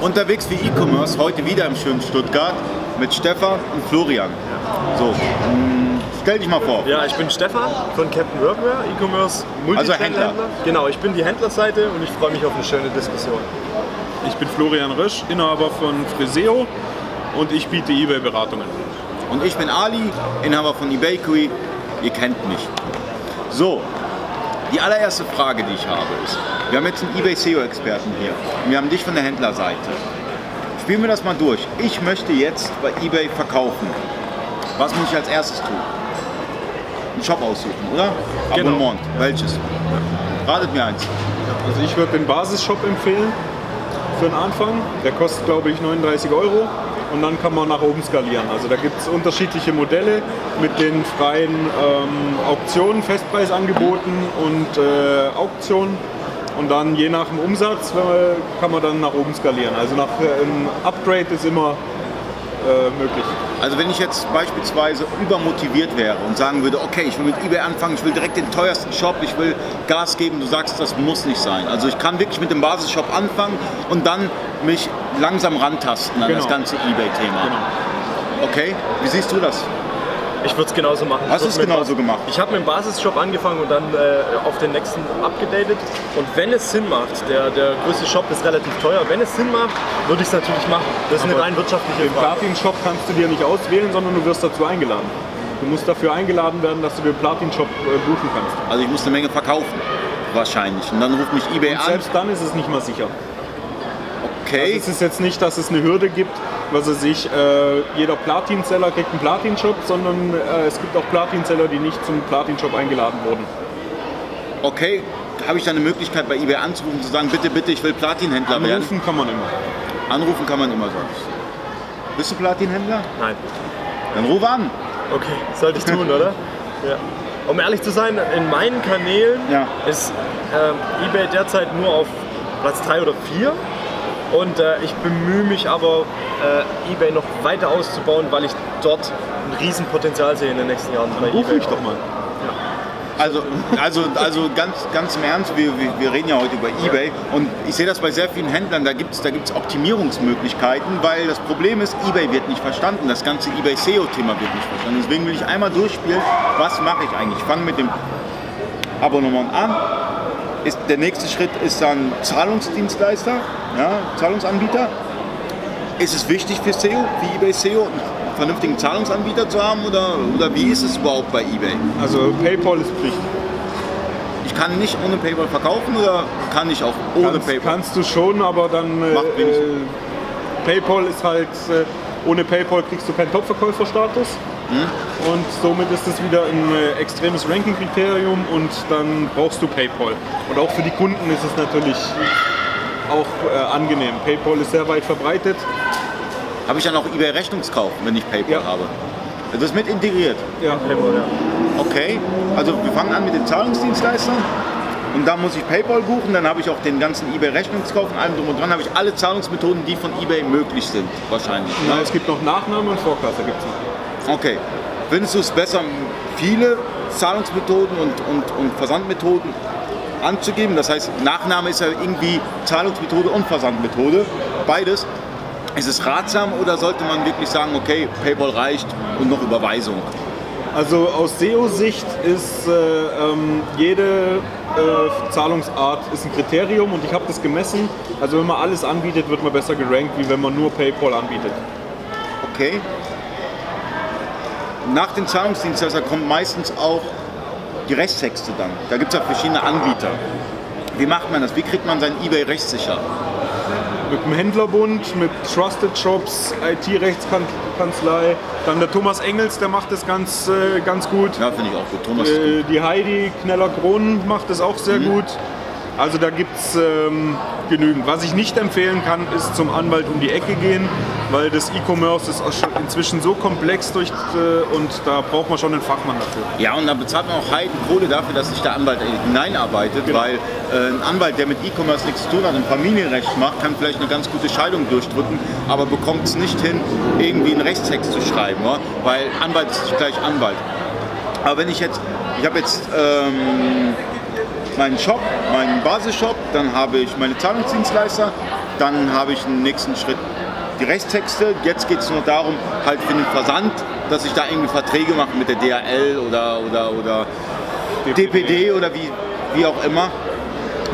Unterwegs wie E-Commerce, heute wieder im schönen Stuttgart mit Stefan und Florian. So, mh, stell dich mal vor. Ja, ich bin Stefan von Captain Workwear, E-Commerce Also Händler. Multichannel-Händler. Genau, ich bin die Händlerseite und ich freue mich auf eine schöne Diskussion. Ich bin Florian Rösch, Inhaber von Friseo und ich biete eBay-Beratungen. Und ich bin Ali, Inhaber von eBakery. Ihr kennt mich. So, die allererste Frage, die ich habe, ist: Wir haben jetzt einen eBay SEO-Experten hier. Und wir haben dich von der Händlerseite. Spielen wir das mal durch. Ich möchte jetzt bei eBay verkaufen. Was muss ich als erstes tun? Einen Shop aussuchen, oder? Genau. Abonnement. Welches? Ratet mir eins. Also ich würde den Basisshop empfehlen für den Anfang. Der kostet glaube ich 39 Euro und dann kann man nach oben skalieren. Also da gibt es unterschiedliche Modelle mit den freien ähm, Auktionen, Festpreisangeboten und äh, Auktionen. Und dann je nach dem Umsatz äh, kann man dann nach oben skalieren. Also nach äh, ein Upgrade ist immer äh, möglich. Also wenn ich jetzt beispielsweise übermotiviert wäre und sagen würde, okay, ich will mit eBay anfangen, ich will direkt den teuersten Shop, ich will Gas geben, du sagst, das muss nicht sein. Also ich kann wirklich mit dem Basisshop anfangen und dann mich langsam rantasten an das Genau. ganze eBay-Thema. Okay, wie siehst du das? Ich würde es genauso machen. Hast würd mit genauso Bas- gemacht? Ich habe mit dem Basisshop angefangen und dann äh, auf den nächsten abgedatet. Und wenn es Sinn macht, der, der größte Shop ist relativ teuer, wenn es Sinn macht, würde ich es natürlich machen. Das ist eine Aber rein wirtschaftliche Den Frage. Platin-Shop kannst du dir nicht auswählen, sondern du wirst dazu eingeladen. Du musst dafür eingeladen werden, dass du den Platin-Shop äh, buchen kannst. Also ich muss eine Menge verkaufen, wahrscheinlich. Und dann ruft mich eBay Und an. selbst dann ist es nicht mal sicher. Okay, Es ist jetzt nicht, dass es eine Hürde gibt, was er sich, äh, jeder Platin-Seller kriegt einen Platin-Shop, sondern äh, es gibt auch Platin-Seller, die nicht zum Platin-Shop eingeladen wurden. okay. Habe ich dann eine Möglichkeit bei eBay anzurufen und zu sagen, bitte, bitte, ich will Platinhändler werden? Anrufen kann man immer. Anrufen kann man immer sagen. Bist du Platinhändler? Nein. Dann ruf an. Okay, sollte ich tun, oder? Ja. Um ehrlich zu sein, in meinen Kanälen Ja. ist ähm, eBay derzeit nur auf Platz 3 oder 4. Und äh, ich bemühe mich aber, äh, eBay noch weiter auszubauen, weil ich dort ein Riesenpotenzial sehe in den nächsten Jahren. bei Ruf mich doch mal. Also, also, also ganz, ganz im Ernst, wir, wir, wir reden ja heute über Ebay und ich sehe das bei sehr vielen Händlern, da gibt es da gibt's Optimierungsmöglichkeiten, weil das Problem ist, Ebay wird nicht verstanden, das ganze Ebay SEO-Thema wird nicht verstanden. Deswegen will ich einmal durchspielen, was mache ich eigentlich. Ich fange mit dem Abonnement an. Ist, der nächste Schritt ist dann Zahlungsdienstleister, ja, Zahlungsanbieter. Ist es wichtig für SEO, wie eBay SEO, einen vernünftigen Zahlungsanbieter zu haben oder, oder wie ist es überhaupt bei eBay? Also PayPal ist Pflicht. Ich kann nicht ohne PayPal verkaufen oder kann ich auch ohne Kannst, PayPal? kannst du schon, aber dann äh, äh, PayPal ist halt, äh, ohne PayPal kriegst du keinen Topverkäuferstatus. Hm? Und somit ist es wieder ein äh, extremes Ranking-Kriterium und dann brauchst du PayPal. Und auch für die Kunden ist es natürlich auch äh, angenehm. PayPal ist sehr weit verbreitet. Habe ich dann auch eBay Rechnungskauf, wenn ich PayPal Ja. habe? Das ist mit integriert. Ja. PayPal, ja. Okay, also wir fangen an mit den Zahlungsdienstleistern und da muss ich PayPal buchen, dann habe ich auch den ganzen eBay Rechnungskauf und allem drum und dran, habe ich alle Zahlungsmethoden, die von eBay möglich sind, wahrscheinlich. Na, es gibt noch Nachname und Vorkasse gibt's noch. Okay. Findest du es besser, viele Zahlungsmethoden und, und, und Versandmethoden anzugeben? Das heißt, Nachname ist ja irgendwie Zahlungsmethode und Versandmethode, beides. Ist es ratsam oder sollte man wirklich sagen, okay, PayPal reicht und noch Überweisung? Also aus SEO-Sicht ist äh, ähm, jede äh, Zahlungsart ist ein Kriterium und ich habe das gemessen. Also wenn man alles anbietet, wird man besser gerankt, wie wenn man nur PayPal anbietet. Okay. Nach den Zahlungsdienstleister kommen meistens auch die Rechtstexte dann. Da gibt es ja verschiedene Anbieter. Wie macht man das? Wie kriegt man sein eBay rechtssicher? Mit dem Händlerbund, mit Trusted Shops, IT-Rechtskanzlei. Dann der Thomas Engels, der macht das ganz, äh, ganz gut. Ja, finde ich auch gut. Thomas. Äh, die Heidi Kneller-Kron macht das auch sehr gut. Also da gibt es ähm, genügend. Was ich nicht empfehlen kann, ist zum Anwalt um die Ecke gehen, weil das E-Commerce ist auch schon inzwischen so komplex durch, äh, und da braucht man schon einen Fachmann dafür. Ja, und dann bezahlt man auch Heidenkohle dafür, dass sich der Anwalt hineinarbeitet, Genau. weil äh, ein Anwalt, der mit E-Commerce nichts zu tun hat und Familienrecht macht, kann vielleicht eine ganz gute Scheidung durchdrücken, aber bekommt es nicht hin, irgendwie einen Rechtstext zu schreiben, ja? weil Anwalt ist nicht gleich Anwalt. Aber wenn ich jetzt, ich habe jetzt ähm, meinen Shop, meinen Basisshop, dann habe ich meine Zahlungsdienstleister Dann habe ich im nächsten Schritt die Rechtstexte. Jetzt geht es nur darum, halt für den Versand, dass ich da irgendwie Verträge mache mit der DHL oder, oder, oder DPD oder wie, wie auch immer.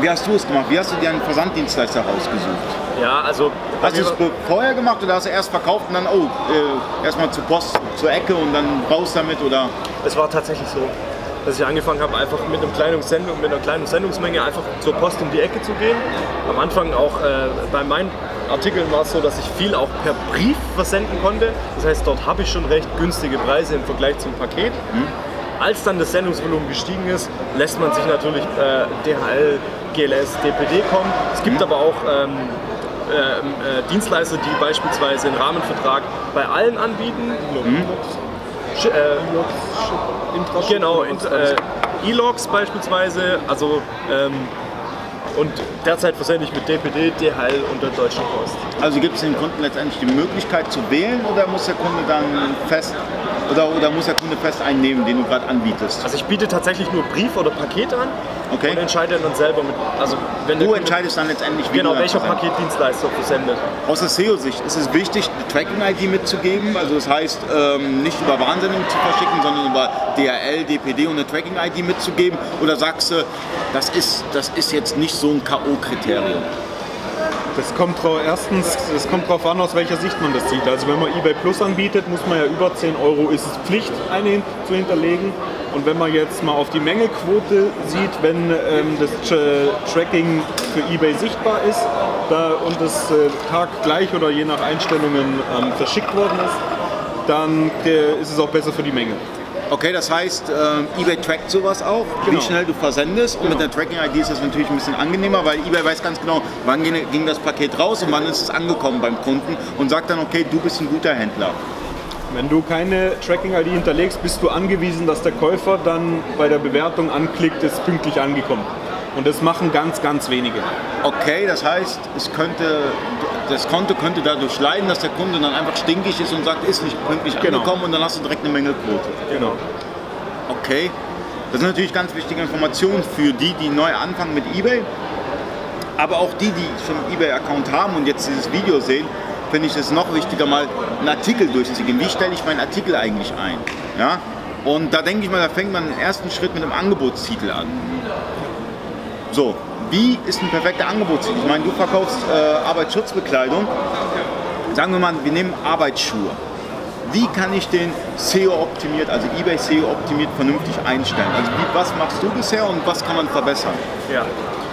Wie hast du es gemacht? Wie hast du dir einen Versanddienstleister rausgesucht? Ja, also. Hast du es vorher gemacht oder hast du erst verkauft und dann, oh, äh, erstmal zur Post, zur Ecke und dann raus damit oder? Es war tatsächlich so, dass ich angefangen habe, einfach mit, einem kleinen Sendung, mit einer kleinen Sendungsmenge einfach zur Post um die Ecke zu gehen. Am Anfang auch äh, bei meinen Artikeln war es so, dass ich viel auch per Brief versenden konnte. Das heißt, dort habe ich schon recht günstige Preise im Vergleich zum Paket. Mhm. Als dann das Sendungsvolumen gestiegen ist, lässt man sich natürlich äh, DHL, GLS, DPD kommen. Es gibt mhm. aber auch ähm, äh, äh, Dienstleister, die beispielsweise einen Rahmenvertrag bei allen anbieten. Mhm. Äh, genau, äh, E-Logs beispielsweise, also ähm, und derzeit versende ich mit DPD, DHL und der Deutschen Post. Also gibt es den Kunden letztendlich die Möglichkeit zu wählen oder muss der Kunde dann fest oder, oder muss der Kunde fest einnehmen, den du gerade anbietest? Also ich biete tatsächlich nur Brief oder Paket an okay. und entscheide dann selber mit. Also wenn du entscheidest dann letztendlich, wie genau, welcher Paketdienstleister versendet. Aus der SEO-Sicht ist es wichtig, eine Tracking-ID mitzugeben. Also das heißt, ähm, nicht über Warnsendung zu verschicken, sondern über DHL, DPD und eine Tracking-ID mitzugeben. Oder sagst du, das ist, das ist jetzt nicht so ein K.O.-Kriterium? Das kommt drauf, erstens, es kommt darauf an, aus welcher Sicht man das sieht. Also wenn man eBay Plus anbietet, muss man ja über 10 Euro, ist es Pflicht, eine zu hinterlegen. Und wenn man jetzt mal auf die Mengequote sieht, wenn ähm, das Tracking für eBay sichtbar ist da, und das äh, Tag gleich oder je nach Einstellungen ähm, verschickt worden ist, dann äh, ist es auch besser für die Menge. Okay, das heißt, äh, eBay trackt sowas auch, genau. wie schnell du versendest. Und genau. mit der Tracking-ID ist das natürlich ein bisschen angenehmer, weil eBay weiß ganz genau, wann ging das Paket raus und wann ist es angekommen beim Kunden und sagt dann, okay, du bist ein guter Händler. Wenn du keine Tracking-ID hinterlegst, bist du angewiesen, dass der Käufer dann bei der Bewertung anklickt, ist pünktlich angekommen. Und das machen ganz, ganz wenige. Okay, das heißt, es könnte, das Konto könnte dadurch leiden, dass der Kunde dann einfach stinkig ist und sagt, ist nicht pünktlich genau. angekommen und dann hast du direkt eine Mängelquote. Genau. Okay. Das sind natürlich ganz wichtige Informationen für die, die neu anfangen mit eBay. Aber auch die, die schon einen eBay-Account haben und jetzt dieses Video sehen, finde ich es noch wichtiger, mal einen Artikel durchzugehen. Wie stelle ich meinen Artikel eigentlich ein? Ja? Und da denke ich mal, da fängt man den ersten Schritt mit einem Angebotstitel an. So, wie ist ein perfekter Angebotstitel? Ich meine, du verkaufst äh, Arbeitsschutzbekleidung. Sagen wir mal, wir nehmen Arbeitsschuhe. Wie kann ich den SEO optimiert, also eBay SEO optimiert, vernünftig einstellen? Also wie, was machst du bisher und was kann man verbessern? Ja,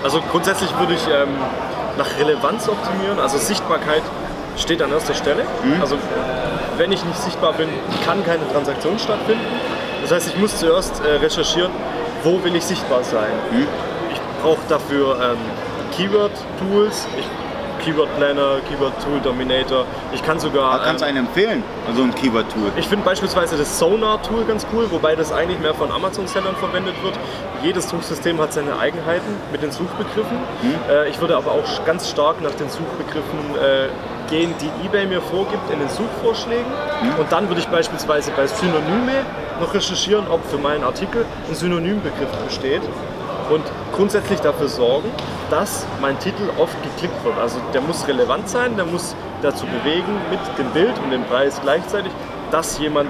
also grundsätzlich würde ich ähm, nach Relevanz optimieren, also Sichtbarkeit steht an erster Stelle. Mhm. Also wenn ich nicht sichtbar bin, kann keine Transaktion stattfinden. Das heißt, ich muss zuerst äh, recherchieren, wo will ich sichtbar sein. Mhm. Ich brauche dafür ähm, Keyword-Tools, Keyword Planner, Keyword Tool Dominator. Ich kann sogar. Da kannst du einen empfehlen, also ein Keyword Tool. Ich finde beispielsweise das Sonar Tool ganz cool, wobei das eigentlich mehr von Amazon-Sellern verwendet wird. Jedes Suchsystem hat seine Eigenheiten mit den Suchbegriffen. Hm. Ich würde aber auch ganz stark nach den Suchbegriffen äh, gehen, die eBay mir vorgibt in den Suchvorschlägen. Hm. Und dann würde ich beispielsweise bei Synonyme noch recherchieren, ob für meinen Artikel ein Synonymbegriff besteht und grundsätzlich dafür sorgen, dass mein Titel oft geklickt wird. Also der muss relevant sein, der muss dazu bewegen mit dem Bild und dem Preis gleichzeitig, dass jemand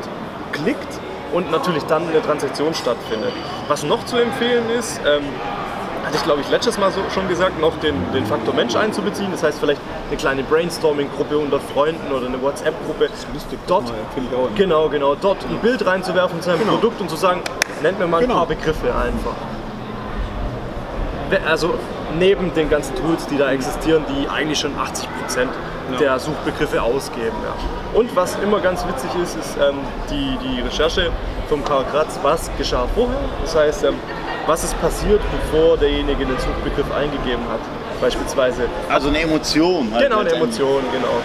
klickt und natürlich dann eine Transaktion stattfindet. Was noch zu empfehlen ist, ähm, hatte ich glaube ich letztes Mal so schon gesagt, noch den, den Faktor Mensch einzubeziehen. Das heißt vielleicht eine kleine Brainstorming-Gruppe unter Freunden oder eine WhatsApp-Gruppe. Dort, genau, genau, dort ein Bild reinzuwerfen zu einem genau. Produkt und zu sagen, nennt mir mal genau. ein paar Begriffe einfach also neben den ganzen Tools, die da existieren, die eigentlich schon 80 Prozent ja. der Suchbegriffe ausgeben. Ja. Und was immer ganz witzig ist, ist ähm, die, die Recherche vom Karl Kratz, was geschah vorher. Das heißt, ähm, was ist passiert, bevor derjenige den Suchbegriff eingegeben hat, beispielsweise. Also eine Emotion. Halt genau, eine Emotion, genau.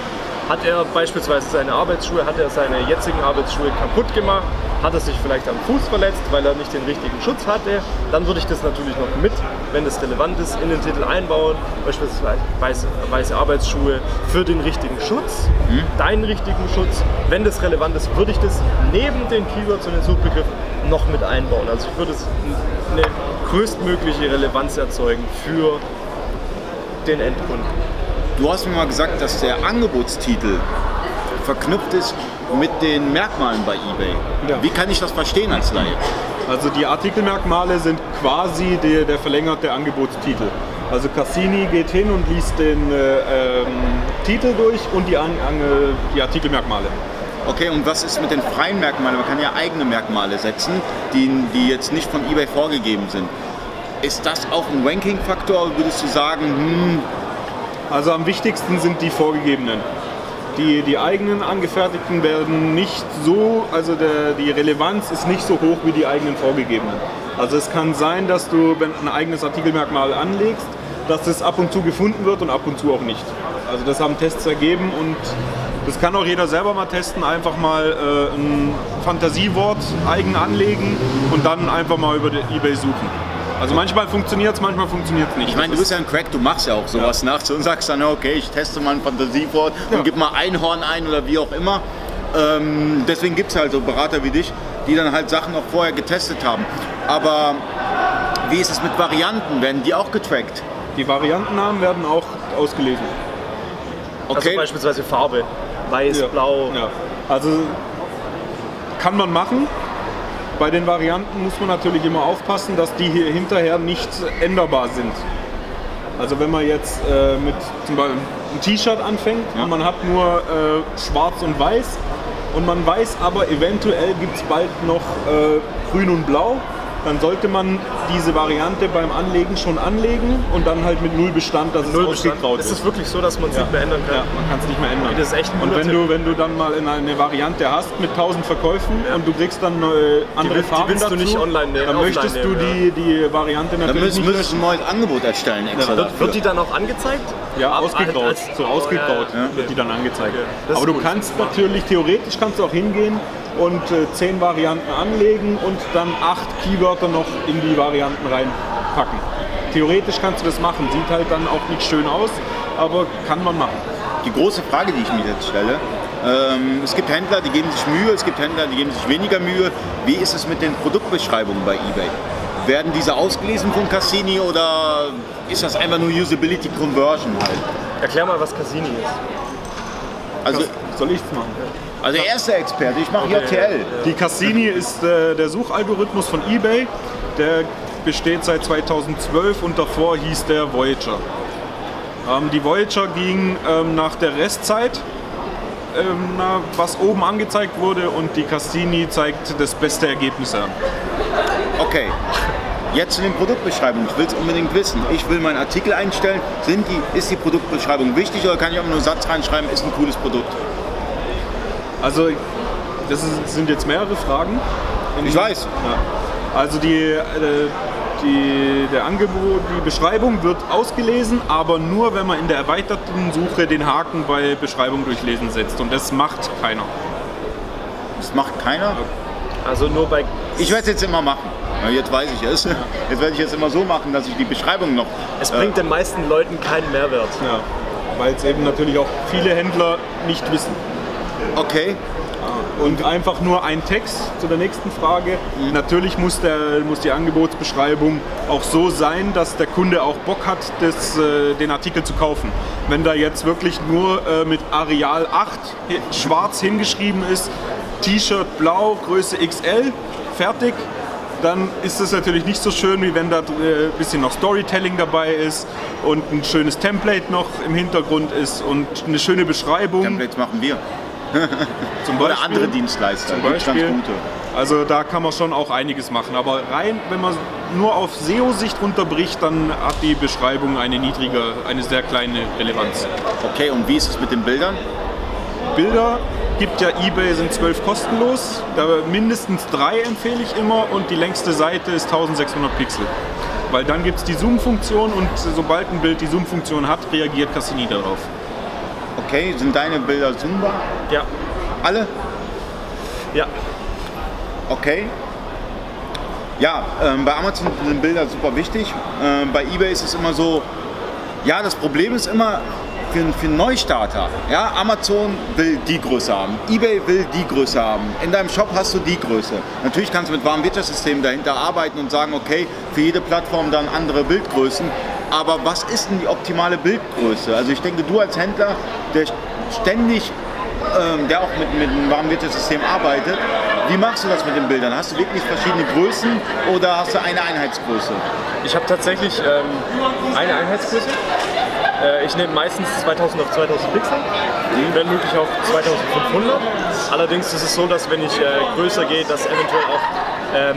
Hat er beispielsweise seine Arbeitsschuhe, hat er seine jetzigen Arbeitsschuhe kaputt gemacht, hat er sich vielleicht am Fuß verletzt, weil er nicht den richtigen Schutz hatte, dann würde ich das natürlich noch mit, wenn das relevant ist, in den Titel einbauen, beispielsweise weiße, weiße Arbeitsschuhe für den richtigen Schutz, mhm. deinen richtigen Schutz. Wenn das relevant ist, würde ich das neben den Keywords und den Suchbegriffen noch mit einbauen. Also ich würde eine größtmögliche Relevanz erzeugen für den Endkunden. Du hast mir mal gesagt, dass der Angebotstitel verknüpft ist mit den Merkmalen bei eBay. Ja. Wie kann ich das verstehen als Laie? Also die Artikelmerkmale sind quasi der, der verlängerte Angebotstitel. Also Cassini geht hin und liest den äh, ähm, Titel durch und die, an, an, die Artikelmerkmale. Okay, und was ist mit den freien Merkmalen? Man kann ja eigene Merkmale setzen, die, die jetzt nicht von eBay vorgegeben sind. Ist das auch ein Ranking-Faktor? Würdest du sagen, hm, Also am wichtigsten sind die vorgegebenen. Die, die eigenen angefertigten werden nicht so, also der, die Relevanz ist nicht so hoch wie die eigenen vorgegebenen. Also es kann sein, dass du, wenn ein eigenes Artikelmerkmal anlegst, dass es ab und zu gefunden wird und ab und zu auch nicht. Also das haben Tests ergeben und das kann auch jeder selber mal testen, einfach mal äh, ein Fantasiewort eigen anlegen und dann einfach mal über Ebay suchen. Also manchmal funktioniert es, manchmal funktioniert es nicht. ich meine, du bist ja ein Crack, du machst ja auch sowas nachts und sagst dann, okay, ich teste mal ein Fantasiewort Ja. und gib mal Einhorn ein oder wie auch immer. Ähm, deswegen gibt es halt so Berater wie dich, die dann halt Sachen auch vorher getestet haben. Aber wie ist es mit Varianten? Werden die auch getrackt? Die Variantennamen werden auch ausgelesen. Also Okay, beispielsweise Farbe. Weiß, blau. Ja. Also kann man machen. Bei den Varianten muss man natürlich immer aufpassen, dass die hier hinterher nicht änderbar sind. Also wenn man jetzt äh, mit zum Beispiel ein T-Shirt anfängt Ja. und man hat nur äh, schwarz und weiß und man weiß aber eventuell gibt es bald noch äh, grün und blau, dann sollte man diese Variante beim Anlegen schon anlegen und dann halt mit null Bestand, dass es Null Bestand. ausgegraut Ist es wirklich so, dass man es nicht mehr ändern kann? Ja, man kann es nicht mehr ändern. Das ist echt ein und wenn du, wenn du dann mal in eine Variante hast mit 1000 Verkäufen und du kriegst dann äh, andere willst- die Farben willst du dazu, nicht online nehmen, dann möchtest nehmen, du die, die Variante dann natürlich müssen, nicht müsstest du ein neues Angebot erstellen extra Wird, wird die dann auch angezeigt? ja, Ab- ausgegraut. als- so ausgegraut Ja, ja. wird die dann angezeigt. Ist Aber du gut. kannst natürlich, theoretisch kannst du auch hingehen und äh, 10 Varianten anlegen und dann 8 Keywörter noch in die Varianten reinpacken. Theoretisch kannst du das machen. Sieht halt dann auch nicht schön aus, aber kann man machen. Die große Frage, die ich mir jetzt stelle, ähm, es gibt Händler, die geben sich Mühe, es gibt Händler, die geben sich weniger Mühe. Wie ist es mit den Produktbeschreibungen bei eBay? Werden diese ausgelesen von Cassini oder ist das einfach nur Usability Conversion halt? Erklär mal, was Cassini ist. Also, Soll ich's machen? Also er ist der Experte, ich mache JTL. Die Cassini ist äh, der Suchalgorithmus von eBay. Der besteht seit 2012 und davor hieß der Voyager. Ähm, die Voyager ging ähm, nach der Restzeit, ähm, na, was oben angezeigt wurde, und die Cassini zeigt das beste Ergebnis an. Okay. Jetzt zu den Produktbeschreibungen. Ich will es unbedingt wissen. Ich will meinen Artikel einstellen. Sind die, ist die Produktbeschreibung wichtig oder kann ich auch nur einen Satz reinschreiben, ist ein cooles Produkt? Also, das ist, sind jetzt mehrere Fragen. Ich weiß. Ja. Also die, äh, die, der Angebot, die Beschreibung wird ausgelesen, aber nur wenn man in der erweiterten Suche den Haken bei Beschreibung durchlesen setzt. Und das macht keiner. Das macht keiner. Also nur bei. Ich werde es jetzt immer machen. Ja, Jetzt weiß ich es. Jetzt werde ich es immer so machen, dass ich die Beschreibung noch. Es bringt den meisten Leuten keinen Mehrwert. Ja. Weil es eben natürlich auch viele Händler nicht wissen. Okay. Und einfach nur ein Text zu der nächsten Frage. Natürlich muss, der, muss die Angebotsbeschreibung auch so sein, dass der Kunde auch Bock hat, das, äh, den Artikel zu kaufen. Wenn da jetzt wirklich nur äh, mit Areal 8 hi- schwarz hingeschrieben ist, T-Shirt blau, Größe XL, fertig, dann ist es natürlich nicht so schön, wie wenn da äh, ein bisschen noch Storytelling dabei ist und ein schönes Template noch im Hintergrund ist und eine schöne Beschreibung. Templates machen wir. Zum Oder Beispiel. andere Dienstleister. Zum Beispiel. Also da kann man schon auch einiges machen. Aber rein, wenn man nur auf SEO-Sicht runterbricht, dann hat die Beschreibung eine niedrige, eine sehr kleine Relevanz. Okay, und wie ist es mit den Bildern? Bilder gibt ja eBay, sind zwölf kostenlos. Da mindestens drei empfehle ich immer und die längste Seite ist 1600 Pixel. Weil dann gibt es die Zoom-Funktion und sobald ein Bild die Zoom-Funktion hat, reagiert Cassini darauf. Okay, sind deine Bilder zoombar? Ja. Alle? Ja. Okay. Ja, ähm, bei Amazon sind Bilder super wichtig. Ähm, bei eBay ist es immer so, ja, das Problem ist immer für, einen- für einen Neustarter. Ja, Amazon will die Größe haben, eBay will die Größe haben. In deinem Shop hast du die Größe. Natürlich kannst du mit Warenwirtschaftssystemen dahinter arbeiten und sagen, okay, für jede Plattform dann andere Bildgrößen. Aber was ist denn die optimale Bildgröße? Also ich denke, du als Händler, der ständig, ähm, der auch mit, mit einem Warmwirtschaftssystem arbeitet, wie machst du das mit den Bildern? Hast du wirklich verschiedene Größen oder hast du eine Einheitsgröße? Ich habe tatsächlich ähm, eine Einheitsgröße. Äh, ich nehme meistens 2000 auf 2000 Pixel, wenn möglich auf 2500. Allerdings ist es so, dass wenn ich äh, größer gehe, dass eventuell auch ähm,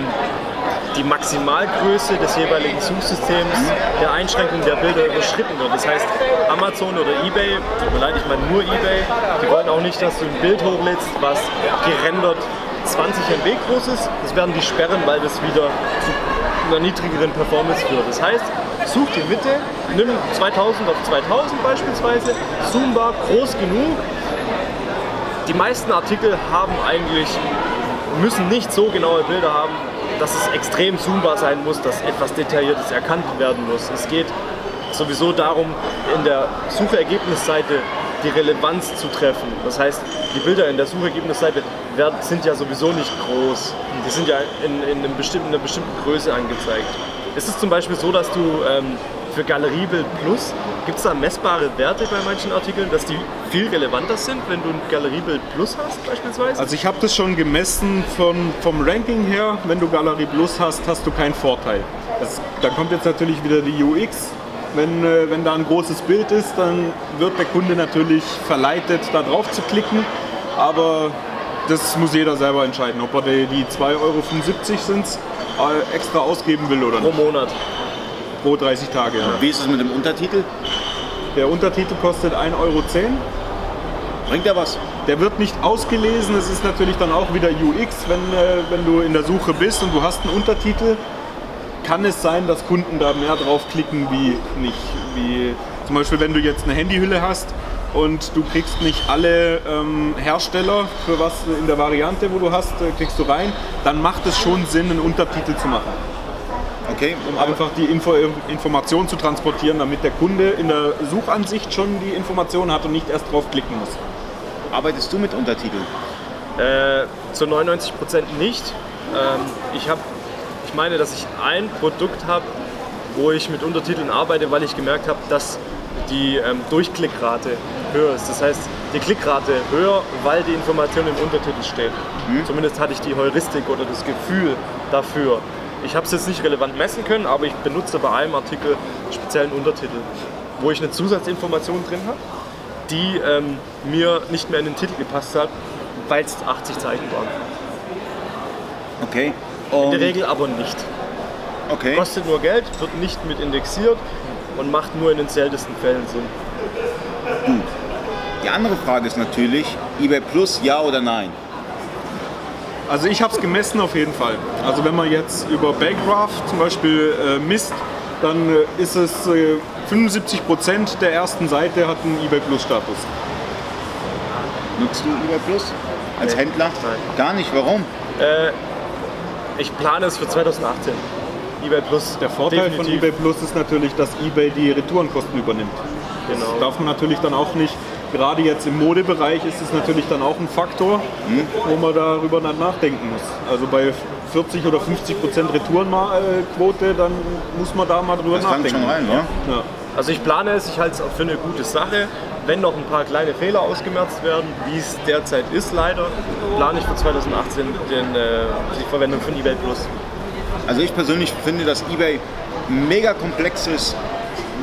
die Maximalgröße des jeweiligen Suchsystems der Einschränkung der Bilder überschritten wird. Das heißt, Amazon oder Ebay, tut leid, ich meine nur Ebay, die wollen auch nicht, dass du ein Bild hochlädst, was gerendert 20 MB groß ist. Das werden die sperren, weil das wieder zu einer niedrigeren Performance führt. Das heißt, such die Mitte, nimm 2000 auf 2000 beispielsweise, zoombar, groß genug. Die meisten Artikel haben eigentlich, müssen nicht so genaue Bilder haben, dass es extrem zoombar sein muss, dass etwas Detailliertes erkannt werden muss. Es geht sowieso darum, in der Suchergebnisseite die Relevanz zu treffen. Das heißt, die Bilder in der Suchergebnisseite werden, sind ja sowieso nicht groß. Die sind ja in, in, bestimmten, einer bestimmten Größe angezeigt. Ist es zum Beispiel so, dass du ähm, für Galeriebild Plus, gibt es da messbare Werte bei manchen Artikeln, dass die viel relevanter sind, wenn du ein Galeriebild Plus hast beispielsweise? Also ich habe das schon gemessen von, vom Ranking her. Wenn du Galerie Plus hast, hast du keinen Vorteil. Das, da kommt jetzt natürlich wieder die UX. Wenn, äh, wenn da ein großes Bild ist, dann wird der Kunde natürlich verleitet, da drauf zu klicken. Aber das muss jeder selber entscheiden, ob er die, die 2,75 Euro sind, äh, extra ausgeben will oder Pro nicht. Monat. Pro 30 Tage. Ja. Wie ist es mit dem Untertitel? Der Untertitel kostet 1,10 Euro. Bringt er was? Der wird nicht ausgelesen. Es ist natürlich dann auch wieder UX, wenn, äh, wenn du in der Suche bist und du hast einen Untertitel. Kann es sein, dass Kunden da mehr drauf klicken wie nicht. Wie zum Beispiel, wenn du jetzt eine Handyhülle hast und du kriegst nicht alle ähm, Hersteller für was in der Variante, wo du hast, äh, kriegst du rein, dann macht es schon Sinn, einen Untertitel zu machen. Okay, Um einfach die Info Information zu transportieren, damit der Kunde in der Suchansicht schon die Information hat und nicht erst drauf klicken muss. arbeitest du mit Untertiteln? Äh, zu 99% nicht. Ähm, ich, hab, ich meine, dass ich ein Produkt habe, wo ich mit Untertiteln arbeite, weil ich gemerkt habe, dass die ähm, Durchklickrate höher ist. Das heißt, die Klickrate höher, weil die Information im Untertitel steht. Zumindest hatte ich die Heuristik oder das Gefühl dafür. Ich habe es jetzt nicht relevant messen können, aber ich benutze bei einem Artikel speziellen Untertitel, wo ich eine Zusatzinformation drin habe, die ähm, mir nicht mehr in den Titel gepasst hat, weil es 80 Zeichen waren. Okay. In Und, der Regel aber nicht. okay. Kostet nur Geld, wird nicht mit indexiert und macht nur in den seltensten Fällen Sinn. Die andere Frage ist natürlich, eBay Plus, ja oder nein? Also ich habe es gemessen auf jeden Fall. Also wenn man jetzt über Baygraph zum Beispiel äh, misst, dann äh, ist es äh, 75% der ersten Seite hat einen eBay Plus Status. Nutzt du eBay Plus als Nee. Händler? Nein. Gar nicht, warum? Äh, ich plane es für 2018. eBay Plus. Der Vorteil von definitiv. eBay Plus ist natürlich, dass eBay die Retourenkosten übernimmt. Das Genau. darf man natürlich dann auch nicht, gerade jetzt im Modebereich ist es natürlich dann auch ein Faktor, wo man darüber dann nachdenken muss. Also bei 40 oder 50 Prozent Retourenquote, dann muss man da mal drüber Das fängt nachdenken. schon rein, ja? Ja. Also ich plane es, ich halte es auch für eine gute Sache. Wenn noch ein paar kleine Fehler ausgemerzt werden, wie es derzeit ist leider, plane ich für 2018 den, äh, die Verwendung von eBay Plus. Also ich persönlich finde, dass eBay ein mega komplexes,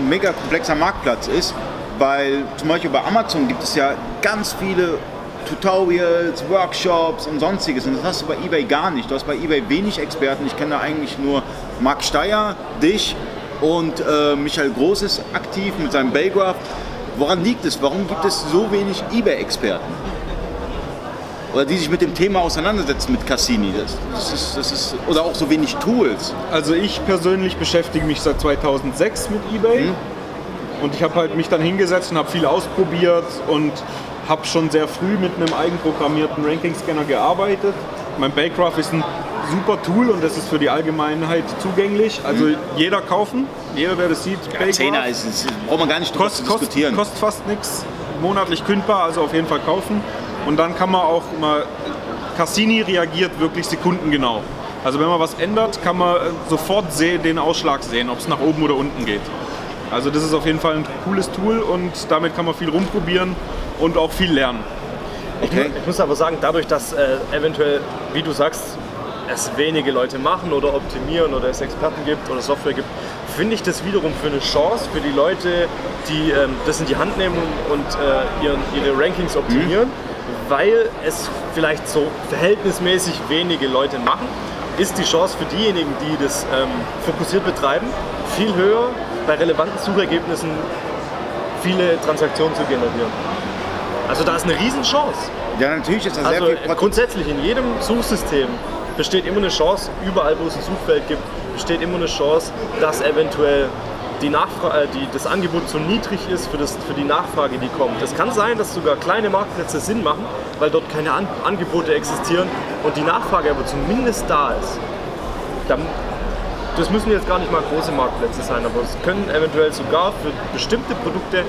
mega komplexer Marktplatz ist, weil zum Beispiel bei Amazon gibt es ja ganz viele Tutorials, Workshops und sonstiges und das hast du bei eBay gar nicht. Du hast bei eBay wenig Experten. Ich kenne da eigentlich nur Marc Steyer, dich und äh, Michael Groß ist aktiv mit seinem Baygraph. Woran liegt es? Warum gibt es so wenig eBay-Experten? Oder die sich mit dem Thema auseinandersetzen mit Cassini. Das, das ist, das ist, oder auch so wenig Tools. Also ich persönlich beschäftige mich seit 2006 mit eBay Mhm. Und ich habe halt mich dann hingesetzt und habe viel ausprobiert und habe schon sehr früh mit einem eigenprogrammierten Ranking-Scanner gearbeitet. Mein Baygraph ist ein super Tool und das ist für die Allgemeinheit zugänglich. Also jeder kaufen, jeder, der das sieht, Mhm. Ja, Zehner ist, ist, braucht man gar nicht Kost, kost, diskutieren. kostet fast nichts, monatlich kündbar, also auf jeden Fall kaufen. Und dann kann man auch mal, Cassini reagiert wirklich sekundengenau. Also wenn man was ändert, kann man äh, sofort den Ausschlag sehen, ob es nach oben oder unten geht. Also das ist auf jeden Fall ein cooles Tool und damit kann man viel rumprobieren und auch viel lernen. Okay. Ich, ich muss aber sagen, dadurch, dass äh, eventuell, wie du sagst, es wenige Leute machen oder optimieren oder es Experten gibt oder Software gibt, finde ich das wiederum für eine Chance für die Leute, die ähm, das in die Hand nehmen und äh, ihren, ihre Rankings optimieren, mhm. weil es vielleicht so verhältnismäßig wenige Leute machen, ist die Chance für diejenigen, die das ähm, fokussiert betreiben, viel höher, bei relevanten Suchergebnissen viele Transaktionen zu generieren. Also da ist eine Riesenchance. Ja, natürlich ist das also sehr viel Grundsätzlich in jedem Suchsystem besteht immer eine Chance, überall wo es ein Suchfeld gibt, besteht immer eine Chance, dass eventuell die Nachfrage, äh, die, das Angebot zu niedrig ist für, das, für die Nachfrage, die kommt. Es kann sein, dass sogar kleine Marktplätze Sinn machen, weil dort keine An Angebote existieren und die Nachfrage aber zumindest da ist. Dann, das müssen jetzt gar nicht mal große Marktplätze sein, aber es können eventuell sogar für bestimmte Produkte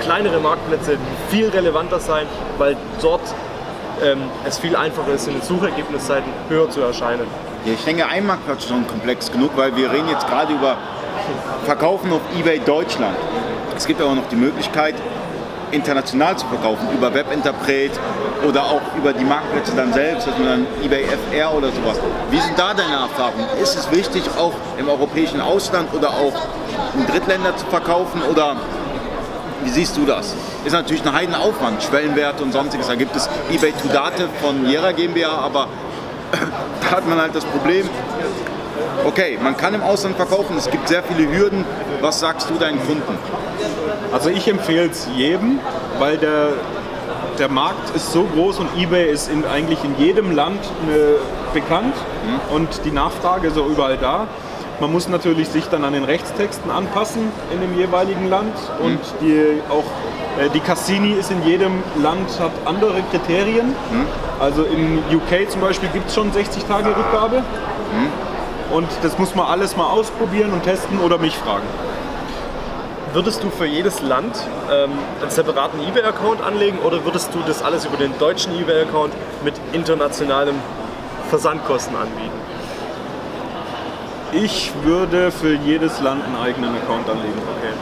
kleinere Marktplätze viel relevanter sein, weil dort ähm, es viel einfacher ist, in den Suchergebnisseiten höher zu erscheinen. Ja, ich denke, ein Marktplatz ist schon komplex genug, weil wir reden jetzt gerade über Verkaufen auf eBay Deutschland. Es gibt aber noch die Möglichkeit, international zu verkaufen, über Webinterpret oder auch über die Marktplätze dann selbst, dass dann eBay FR oder sowas. Wie sind da deine Erfahrungen? Ist es wichtig, auch im europäischen Ausland oder auch in Drittländer zu verkaufen oder wie siehst du das? Ist natürlich ein Heidenaufwand, Schwellenwerte und sonstiges. Da gibt es eBay to Date von Jera GmbH, aber da hat man halt das Problem, okay, man kann im Ausland verkaufen, es gibt sehr viele Hürden. Was sagst du deinen Kunden? Also ich empfehle es jedem, weil der, der Markt ist so groß und eBay ist in, eigentlich in jedem Land äh, bekannt mhm. und die Nachfrage ist auch überall da. Man muss natürlich sich dann an den Rechtstexten anpassen in dem jeweiligen Land und mhm. die auch äh, die Cassini ist in jedem Land, hat andere Kriterien. Mhm. Also in UK zum Beispiel gibt es schon 60 Tage Rückgabe. Mhm. Und das muss man alles mal ausprobieren und testen oder mich fragen. Würdest du für jedes Land ähm, einen separaten eBay-Account anlegen oder würdest du das alles über den deutschen eBay-Account mit internationalen Versandkosten anbieten? Ich würde für jedes Land einen eigenen Account anlegen. Okay.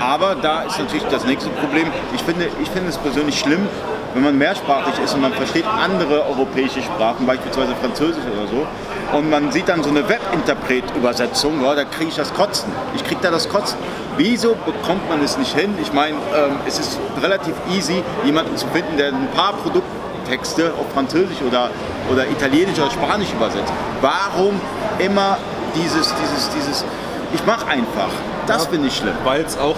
Aber da ist natürlich das nächste Problem. Ich finde, ich finde es persönlich schlimm, wenn man mehrsprachig ist und man versteht andere europäische Sprachen, beispielsweise Französisch oder so, und man sieht dann so eine Webinterpret-Übersetzung, ja, da kriege ich das Kotzen. Ich kriege da das Kotzen. Wieso bekommt man es nicht hin? Ich meine, ähm, es ist relativ easy, jemanden zu finden, der ein paar Produkttexte auf Französisch oder, oder Italienisch oder Spanisch übersetzt. Warum immer dieses, dieses, dieses, ich mache einfach. Das ja, finde ich schlimm. Weil es auch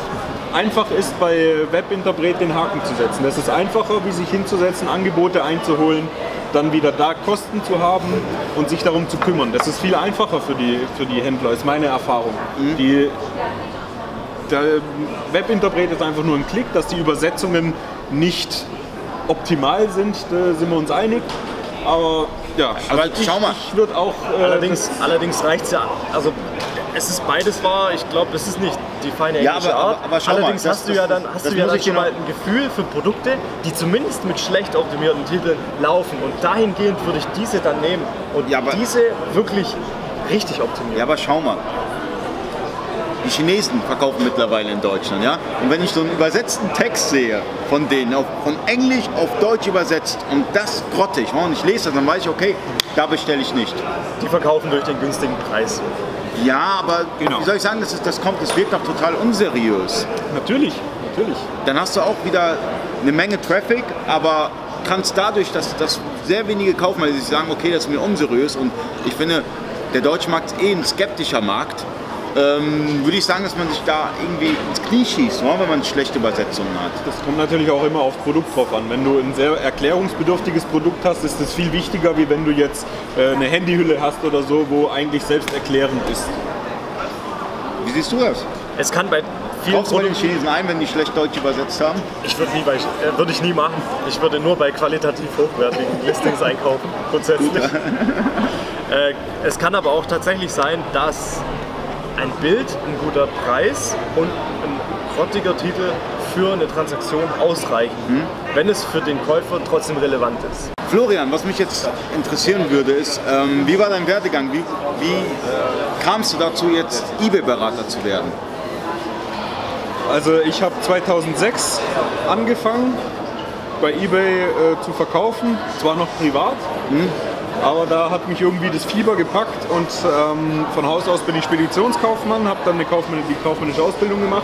einfach ist, bei Webinterpret den Haken zu setzen. Das ist einfacher, wie sich hinzusetzen, Angebote einzuholen, dann wieder da Kosten zu haben und sich darum zu kümmern. Das ist viel einfacher für die, für die Händler, ist meine Erfahrung. Mhm. Die, der Webinterpret ist einfach nur ein Klick, dass die Übersetzungen nicht optimal sind, da sind wir uns einig. Aber ja, also ich, schau mal. Ich würde auch. Äh, allerdings allerdings reicht es ja. Also es ist beides wahr. Ich glaube, es ist nicht die feine englische ja, aber, Art. Aber, aber Allerdings mal, hast du ja dann, hast du ja dann schon mal ein Gefühl für Produkte, die zumindest mit schlecht optimierten Titeln laufen. Und dahingehend würde ich diese dann nehmen und ja, diese wirklich richtig optimieren. Ja, aber schau mal. Die Chinesen verkaufen mittlerweile in Deutschland, ja? Und wenn ich so einen übersetzten Text sehe von denen, auf, von Englisch auf Deutsch übersetzt und das grottig, und ich lese das, dann weiß ich, okay, da bestelle ich nicht. Die verkaufen durch den günstigen Preis. Ja, aber genau. wie soll ich sagen, das, ist, das kommt, das wirkt doch total unseriös. Natürlich, natürlich. Dann hast du auch wieder eine Menge Traffic, aber kannst dadurch, dass, dass sehr wenige kaufen, weil sie sagen, okay, das ist mir unseriös und ich finde, der deutsche Markt ist eh ein skeptischer Markt ähm, würde ich sagen, dass man sich da irgendwie ins Knie schießt, wenn man schlechte Übersetzungen hat. Das kommt natürlich auch immer aufs Produkt drauf an. Wenn du ein sehr erklärungsbedürftiges Produkt hast, ist das viel wichtiger, wie wenn du jetzt äh, eine Handyhülle hast oder so, wo eigentlich selbsterklärend ist. Wie siehst du das? Es kann bei vielen Kaufst du den Chinesen ein, wenn die schlecht Deutsch übersetzt haben? Ich würde nie bei, äh, würde ich nie machen. Ich würde nur bei qualitativ hochwertigen Listings einkaufen, grundsätzlich. äh, es kann aber auch tatsächlich sein, dass ein Bild, ein guter Preis und ein grottiger Titel für eine Transaktion ausreichen, mhm. wenn es für den Käufer trotzdem relevant ist. Florian, was mich jetzt interessieren würde, ist, ähm, wie war dein Werdegang? Wie, wie äh, kamst du dazu, jetzt eBay-Berater zu werden? Also ich habe 2006 angefangen bei eBay äh, zu verkaufen, zwar noch privat, aber da hat mich irgendwie das Fieber gepackt und ähm, von Haus aus bin ich Speditionskaufmann, habe dann eine Kaufmänn die kaufmännische Ausbildung gemacht.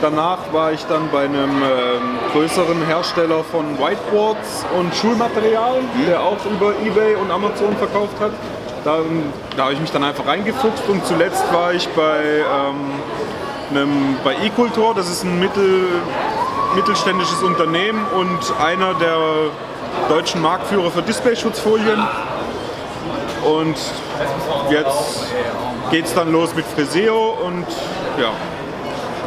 Danach war ich dann bei einem ähm, größeren Hersteller von Whiteboards und Schulmaterialien, der auch über eBay und Amazon verkauft hat. Da, da habe ich mich dann einfach reingefuchst und zuletzt war ich bei, ähm, einem, bei eCultor, das ist ein mittel, mittelständisches Unternehmen und einer der deutschen Marktführer für Displayschutzfolien. Und jetzt geht es dann los mit Freseo und ja.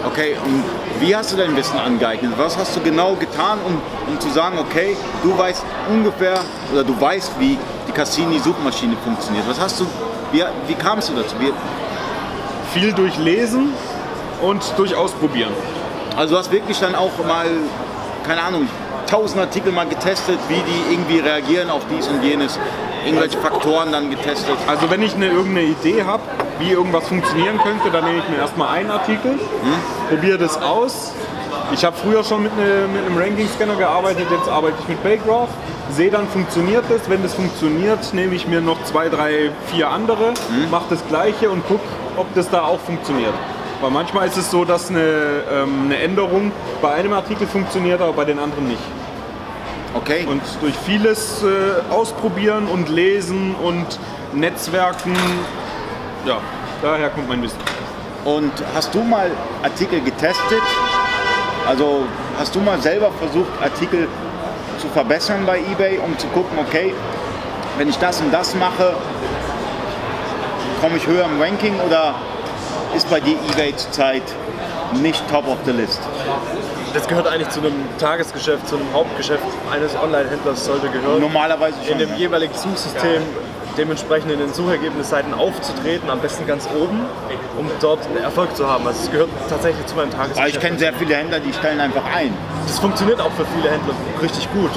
Okay, und wie hast du dein Wissen angeeignet? Was hast du genau getan, um, um zu sagen, okay, du weißt ungefähr oder du weißt, wie die Cassini-Suchmaschine funktioniert? Was hast du, wie, wie kamst du dazu? Wie, Viel durchlesen und durch Ausprobieren. also du hast wirklich dann auch mal, keine Ahnung, tausend Artikel mal getestet, wie die irgendwie reagieren auf dies und jenes, irgendwelche Faktoren dann getestet. Also wenn ich eine, irgendeine Idee habe, wie irgendwas funktionieren könnte, dann nehme ich mir erstmal einen Artikel, probiere das aus. Ich habe früher schon mit, eine, mit einem Ranking-Scanner gearbeitet, jetzt arbeite ich mit Baygraph. Sehe dann, funktioniert das. Wenn das funktioniert, nehme ich mir noch zwei, drei, vier andere, mache das gleiche und gucke, ob das da auch funktioniert. Weil manchmal ist es so, dass eine, ähm, eine Änderung bei einem Artikel funktioniert, aber bei den anderen nicht. Okay, Und durch vieles äh, ausprobieren und lesen und Netzwerken, ja, daher kommt mein Wissen. Und hast du mal Artikel getestet? Also hast du mal selber versucht, Artikel zu verbessern bei eBay, um zu gucken, okay, wenn ich das und das mache, komme ich höher im Ranking oder ist bei dir eBay zurzeit nicht top of the list? Das gehört eigentlich zu einem Tagesgeschäft, zu einem Hauptgeschäft eines Online-Händlers sollte gehören. Normalerweise schon. in dem ja. jeweiligen Suchsystem dementsprechend in den Suchergebnisseiten aufzutreten, am besten ganz oben, um dort Erfolg zu haben. Also es gehört tatsächlich zu meinem Aber Tagesgeschäft. ich kenne sehr viele Händler, die stellen einfach ein. Das funktioniert auch für viele Händler richtig gut.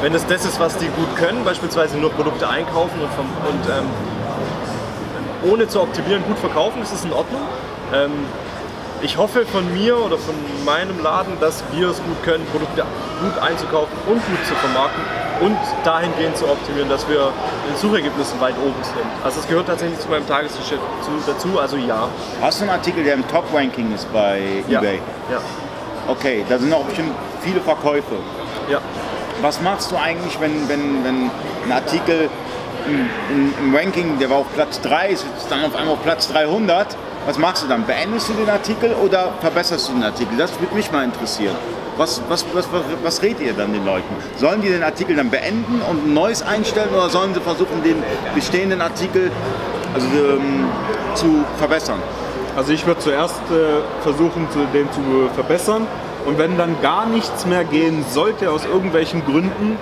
Wenn es das ist, was die gut können, beispielsweise nur Produkte einkaufen und, vom, und ähm, ohne zu optimieren gut verkaufen, ist das in Ordnung. Ähm, ich hoffe von mir oder von meinem Laden, dass wir es gut können, Produkte gut einzukaufen und gut zu vermarkten und dahingehend zu optimieren, dass wir in den Suchergebnissen weit oben sind. Also es gehört tatsächlich zu meinem Tagesgeschäft zu, dazu, also ja. Hast du einen Artikel, der im Top-Ranking ist bei ja. eBay? Ja. Okay, da sind auch bestimmt viele Verkäufe. ja. Was machst du eigentlich, wenn, wenn, wenn ein Artikel im, im, im Ranking, der war auf Platz 3, ist dann auf einmal auf Platz 300? Was machst du dann? Beendest du den Artikel oder verbesserst du den Artikel? Das würde mich mal interessieren. Was, was, was, was, was redet ihr dann den Leuten? Sollen die den Artikel dann beenden und ein neues einstellen oder sollen sie versuchen, den bestehenden Artikel also, ähm, zu verbessern? Also ich würde zuerst äh, versuchen, den zu verbessern. Und wenn dann gar nichts mehr gehen sollte, aus irgendwelchen Gründen,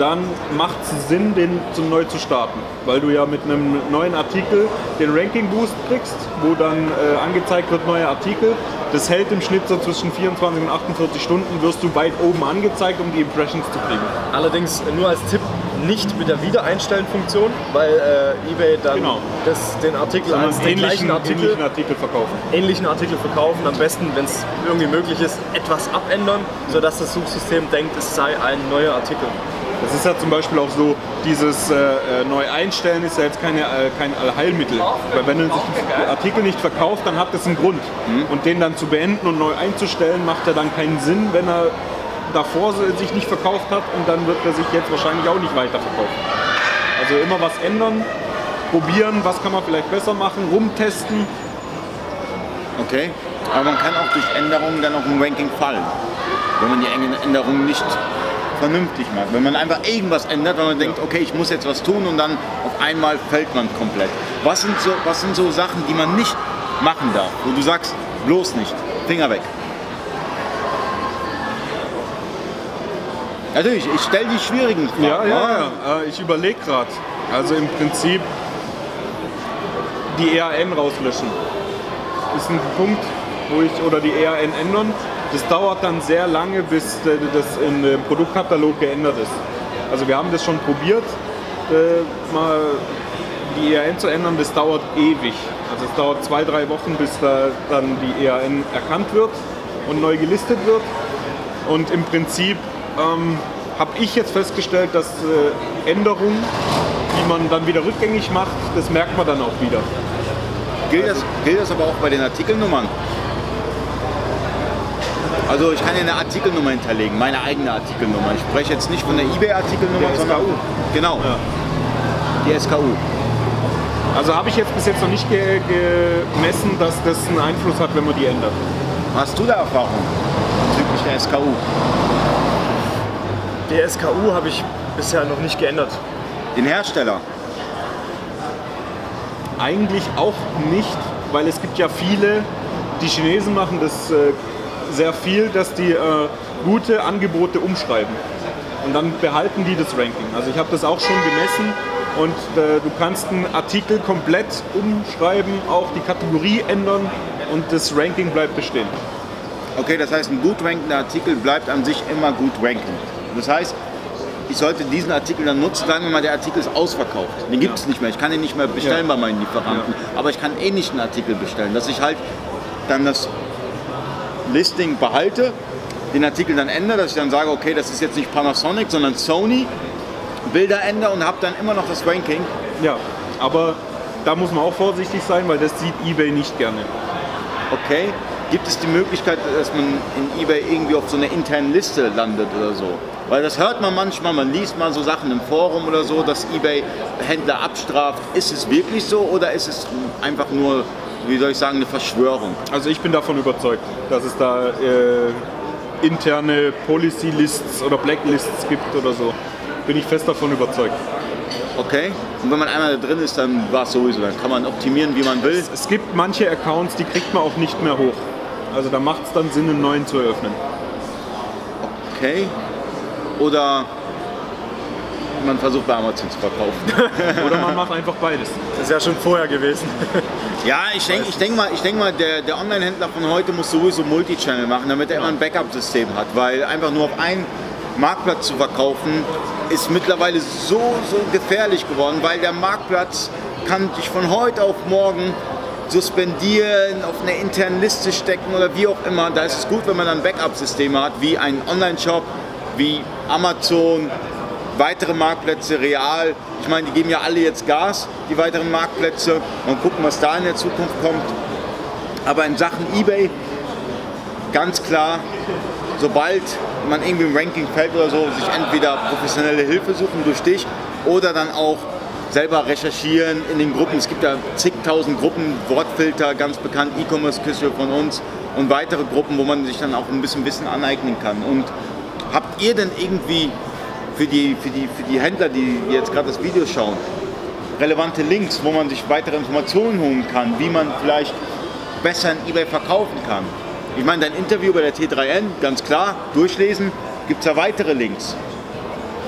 dann macht es Sinn, den zum neu zu starten. Weil du ja mit einem neuen Artikel den Ranking-Boost kriegst, wo dann äh, angezeigt wird, neue Artikel. Das hält im Schnitt so zwischen 24 und 48 Stunden, wirst du weit oben angezeigt, um die Impressions zu kriegen. Allerdings nur als Tipp nicht mit der Wiedereinstellen-Funktion, weil äh, eBay dann Genau. das, den Artikel Sondern als den ähnlichen, gleichen Artikel, ähnlichen Artikel verkaufen. ähnlichen Artikel verkaufen. Am besten, wenn es irgendwie möglich ist, etwas abändern, sodass das Suchsystem denkt, es sei ein neuer Artikel. Das ist ja zum Beispiel auch so, dieses äh, äh, neu einstellen ist ja jetzt keine, äh, kein Allheilmittel. Weil wenn sich ein Artikel nicht verkauft, dann hat das einen Grund. Und den dann zu beenden und neu einzustellen, macht ja dann keinen Sinn, wenn er davor sich nicht verkauft hat und dann wird er sich jetzt wahrscheinlich auch nicht weiter verkaufen. Also immer was ändern, probieren, was kann man vielleicht besser machen, rumtesten. Okay? Aber man kann auch durch Änderungen dann auch im Ranking fallen. Wenn man die Änderungen nicht vernünftig macht. Wenn man einfach irgendwas ändert, wenn man denkt, okay, ich muss jetzt was tun und dann auf einmal fällt man komplett. Was sind so, was sind so Sachen, die man nicht machen darf, wo du sagst, bloß nicht, Finger weg? Natürlich, ich stelle die schwierigen Fragen. Ja, ja, ja. Äh, Ich überlege gerade. Also im Prinzip die EAN rauslöschen. Ist ein Punkt, wo ich, oder die EAN ändern. Das dauert dann sehr lange, bis äh, das im Produktkatalog geändert ist. Also wir haben das schon probiert, äh, mal die EAN zu ändern. Das dauert ewig. Also es dauert zwei, drei Wochen, bis da dann die EAN erkannt wird. und neu gelistet wird. Und im Prinzip ähm, habe ich jetzt festgestellt, dass äh, Änderungen, die man dann wieder rückgängig macht, das merkt man dann auch wieder. Gilt das, gilt das aber auch bei den Artikelnummern? Also ich kann ja eine Artikelnummer hinterlegen, meine eigene Artikelnummer. Ich spreche jetzt nicht von der eBay-Artikelnummer, Der sondern SKU. genau Ja. die SKU. Also habe ich jetzt bis jetzt noch nicht ge gemessen, dass das einen Einfluss hat, wenn man die ändert. Hast du da Erfahrung bezüglich der SKU? Die SKU habe ich bisher noch nicht geändert. Den Hersteller? Eigentlich auch nicht, weil es gibt ja viele, die Chinesen machen das äh, sehr viel, dass die äh, gute Angebote umschreiben. Und dann behalten die das Ranking. Also ich habe das auch schon gemessen und äh, du kannst einen Artikel komplett umschreiben, auch die Kategorie ändern und das Ranking bleibt bestehen. Okay, das heißt, ein gut rankender Artikel bleibt an sich immer gut ranken. Das heißt, ich sollte diesen Artikel dann nutzen, sagen wir mal, der Artikel ist ausverkauft. Den gibt es nicht mehr, ich kann ihn nicht mehr bestellen Ja. bei meinen Lieferanten. Aber ich kann eh nicht einen Artikel bestellen, dass ich halt dann das Listing behalte, den Artikel dann ändere, dass ich dann sage, okay, das ist jetzt nicht Panasonic, sondern Sony, Bilder ändere und habe dann immer noch das Ranking. Ja, aber da muss man auch vorsichtig sein, weil das sieht eBay nicht gerne. Okay, gibt es die Möglichkeit, dass man in eBay irgendwie auf so einer internen Liste landet oder so? Weil das hört man manchmal, man liest mal so Sachen im Forum oder so, dass eBay Händler abstraft. Ist es wirklich so oder ist es einfach nur, wie soll ich sagen, eine Verschwörung? Also ich bin davon überzeugt, dass es da äh, interne Policy Lists oder Blacklists gibt oder so. Bin ich fest davon überzeugt. Okay? Und wenn man einmal da drin ist, dann war es sowieso. Dann kann man optimieren, wie man will. Es gibt manche Accounts, die kriegt man auch nicht mehr hoch. Also da macht es dann Sinn, einen neuen zu eröffnen. Okay? Oder man versucht bei Amazon zu verkaufen. Oder man macht einfach beides. Das ist ja schon vorher gewesen. Ja, ich denke ich denk mal, ich denk mal der, der Online-Händler von heute muss sowieso Multichannel machen, damit er immer ein Backup-System hat. Weil einfach nur auf einen Marktplatz zu verkaufen, ist mittlerweile so, so gefährlich geworden, weil der Marktplatz kann dich von heute auf morgen suspendieren, auf eine interne Liste stecken oder wie auch immer. Da ist es gut, wenn man dann Backup-Systeme hat, wie ein Online-Shop, wie Amazon, weitere Marktplätze, Real. Ich meine, die geben ja alle jetzt Gas, die weiteren Marktplätze. Mal gucken, was da in der Zukunft kommt. Aber in Sachen eBay, ganz klar, sobald man irgendwie im Ranking fällt oder so, sich entweder professionelle Hilfe suchen durch dich oder dann auch selber recherchieren in den Gruppen. Es gibt ja zigtausend Gruppen, Wortfilter, ganz bekannt, E-Commerce-Küche von uns und weitere Gruppen, wo man sich dann auch ein bisschen Wissen aneignen kann. Und habt ihr denn irgendwie für die, für die, für die Händler, die jetzt gerade das Video schauen, relevante Links, wo man sich weitere Informationen holen kann, wie man vielleicht besser in eBay verkaufen kann? Ich meine, dein Interview bei der T3N, ganz klar, durchlesen, gibt es da weitere Links,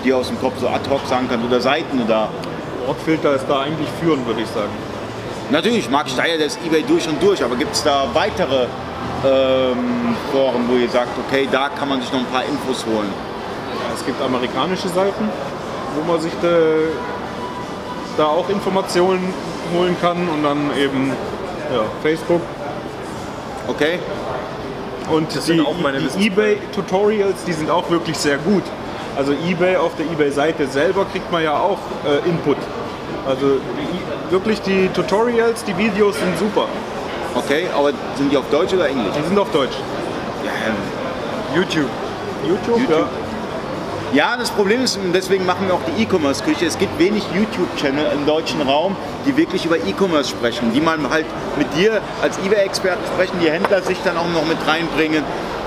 die ihr aus dem Kopf so ad hoc sagen kann oder Seiten oder Wortfilter ist da eigentlich führend, würde ich sagen. Natürlich, Marc Steyer, der ist eBay durch und durch, aber gibt es da weitere ähm, Foren, wo ihr sagt, okay, da kann man sich noch ein paar Infos holen? Ja, es gibt amerikanische Seiten, wo man sich da, da auch Informationen holen kann und dann eben ja, Facebook. Okay? Und Das die, sind auch meine die eBay-Tutorials, die sind auch wirklich sehr gut. Also eBay auf der eBay-Seite selber kriegt man ja auch äh, Input. Also die, wirklich die Tutorials, die Videos sind super. Okay, aber sind die auf Deutsch oder Englisch? Die sind auf Deutsch. YouTube. YouTube, YouTube. ja. Ja, das Problem ist, und deswegen machen wir auch die E-Commerce-Küche. Es gibt wenig YouTube-Channel im deutschen Raum, die wirklich über E-Commerce sprechen, die man halt mit dir als eBay-Experten sprechen, die Händler sich dann auch noch mit reinbringen.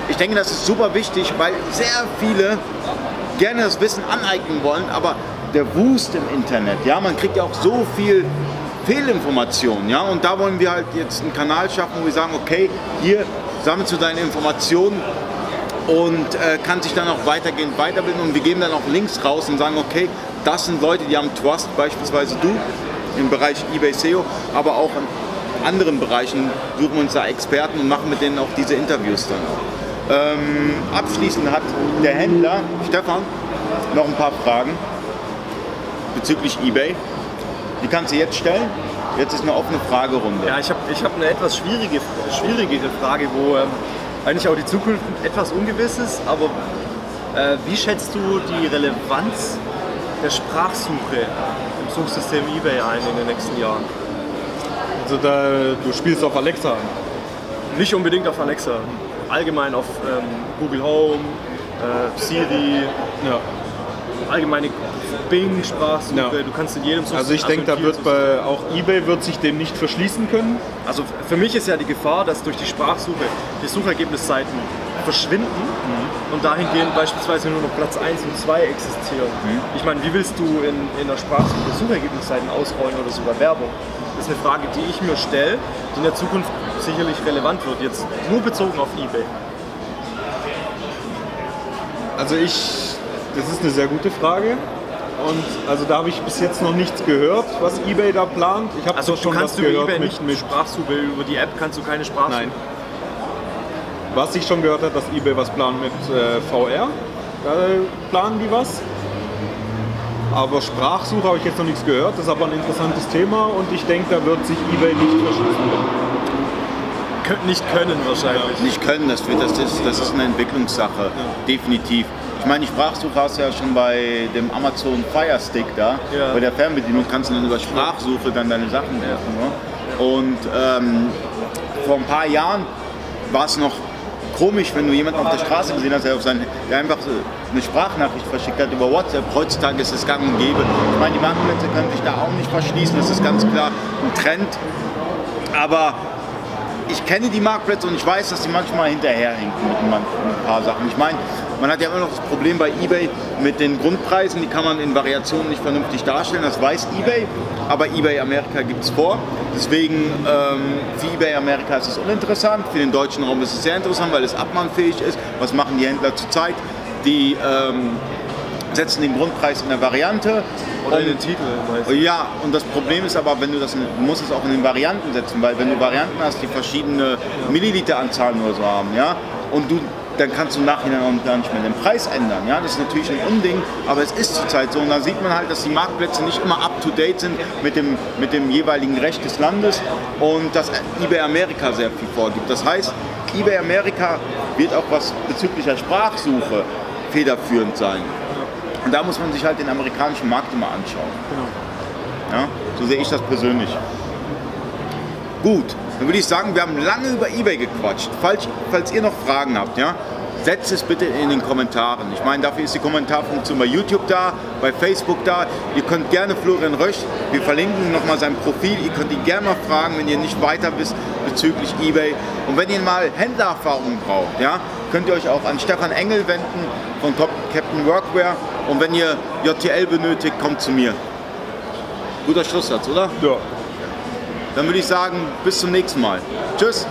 Ich denke, das ist super wichtig, weil sehr viele gerne das Wissen aneignen wollen, aber der Wust im Internet, ja, man kriegt ja auch so viel Fehlinformationen, ja, und da wollen wir halt jetzt einen Kanal schaffen, wo wir sagen, okay, hier sammelst du deine Informationen, und äh, kann sich dann auch weitergehend weiterbilden und wir geben dann auch Links raus und sagen, okay, das sind Leute, die haben Trust, beispielsweise du im Bereich eBay SEO, aber auch in anderen Bereichen suchen wir uns da Experten und machen mit denen auch diese Interviews dann. Ähm, abschließend hat der Händler Stefan noch ein paar Fragen bezüglich eBay. Die kannst du jetzt stellen. Jetzt ist eine offene Fragerunde. Ja, ich habe ich hab eine etwas schwierige, schwierigere Frage, wo ähm, eigentlich auch die Zukunft etwas Ungewisses, aber äh, wie schätzt du die Relevanz der Sprachsuche im Suchsystem eBay ein in den nächsten Jahren? Also da, du spielst auf Alexa an. Nicht unbedingt auf Alexa, allgemein auf ähm, Google Home, äh, Siri, Ja. allgemeine Bing-Sprachsuche. Ja. Du kannst in jedem Suchsystem. Also ich denke, da wird bei auch eBay wird sich dem nicht verschließen können. Also für mich ist ja die Gefahr, dass durch die Sprachsuche die Suchergebnisseiten verschwinden und dahingehend beispielsweise nur noch Platz 1 und 2 existieren. Ich meine, wie willst du in, in der Sprachsuche Suchergebnisseiten ausrollen oder sogar Werbung? Das ist eine Frage, die ich mir stelle, die in der Zukunft sicherlich relevant wird, jetzt nur bezogen auf Ebay. Also ich, das ist eine sehr gute Frage. Und also da habe ich bis jetzt noch nichts gehört, was eBay da plant. Ich habe Also schon kannst was über gehört Ebay mit, nicht mit Sprachsuche, über die App kannst du keine Sprachsuche. Nein. Was ich schon gehört habe, dass eBay was plant mit äh, VR. Da planen die was. Aber Sprachsuche habe ich jetzt noch nichts gehört. Das ist aber ein interessantes Thema und ich denke, da wird sich eBay nicht verschließen. Nicht können wahrscheinlich. nicht können, das, wird, das, ist, das ist eine Entwicklungssache, definitiv. Ich meine, die Sprachsuche hast du ja schon bei dem Amazon Fire Stick da, Ja. bei der Fernbedienung kannst du dann über Sprachsuche dann deine Sachen werfen. Ne? Und ähm, vor ein paar Jahren war es noch komisch, wenn du jemanden auf der Straße gesehen hast, der, auf sein, der einfach eine Sprachnachricht verschickt hat über WhatsApp. Heutzutage ist es gang und gäbe. Ich meine, die Marktplätze können sich da auch nicht verschließen, das ist ganz klar ein Trend. Aber ich kenne die Marktplätze und ich weiß, dass die manchmal hinterherhinken mit, ein paar Sachen. Ich meine, man hat ja immer noch das Problem bei eBay mit den Grundpreisen, die kann man in Variationen nicht vernünftig darstellen, das weiß eBay, aber eBay Amerika gibt es vor. Deswegen ähm, für eBay Amerika ist es uninteressant, für den deutschen Raum ist es sehr interessant, weil es abmannfähig ist. Was machen die Händler zurzeit? Die ähm, setzen den Grundpreis in der Variante Oder in den Titel meistens. ja, und das Problem ist aber, wenn du das, in, du musst es auch in den Varianten setzen, weil wenn du Varianten hast, die verschiedene Milliliteranzahlen oder so haben, ja, und du, dann kannst du im Nachhinein auch gar nicht mehr den Preis ändern, ja, das ist natürlich ein Unding, aber es ist zurzeit so und da sieht man halt, dass die Marktplätze nicht immer up to date sind mit dem, mit dem jeweiligen Recht des Landes und dass eBay Amerika sehr viel vorgibt. Das heißt, eBay Amerika wird auch was bezüglich der Sprachsuche federführend sein. Und da muss man sich halt den amerikanischen Markt immer anschauen. Ja, so sehe ich das persönlich. Gut, dann würde ich sagen, wir haben lange über Ebay gequatscht. Falls, falls ihr noch Fragen habt, ja, setzt es bitte in den Kommentaren. Ich meine, dafür ist die Kommentarfunktion bei YouTube da, bei Facebook da. Ihr könnt gerne Florian Rösch, wir verlinken nochmal sein Profil. Ihr könnt ihn gerne mal fragen, wenn ihr nicht weiter wisst bezüglich Ebay. Und wenn ihr mal Händlererfahrungen braucht, ja, könnt ihr euch auch an Stefan Engel wenden von Top- Captain Workwear. Und wenn ihr JTL benötigt, kommt zu mir. Guter Schlusssatz, oder? Ja. Dann würde ich sagen, bis zum nächsten Mal. Tschüss.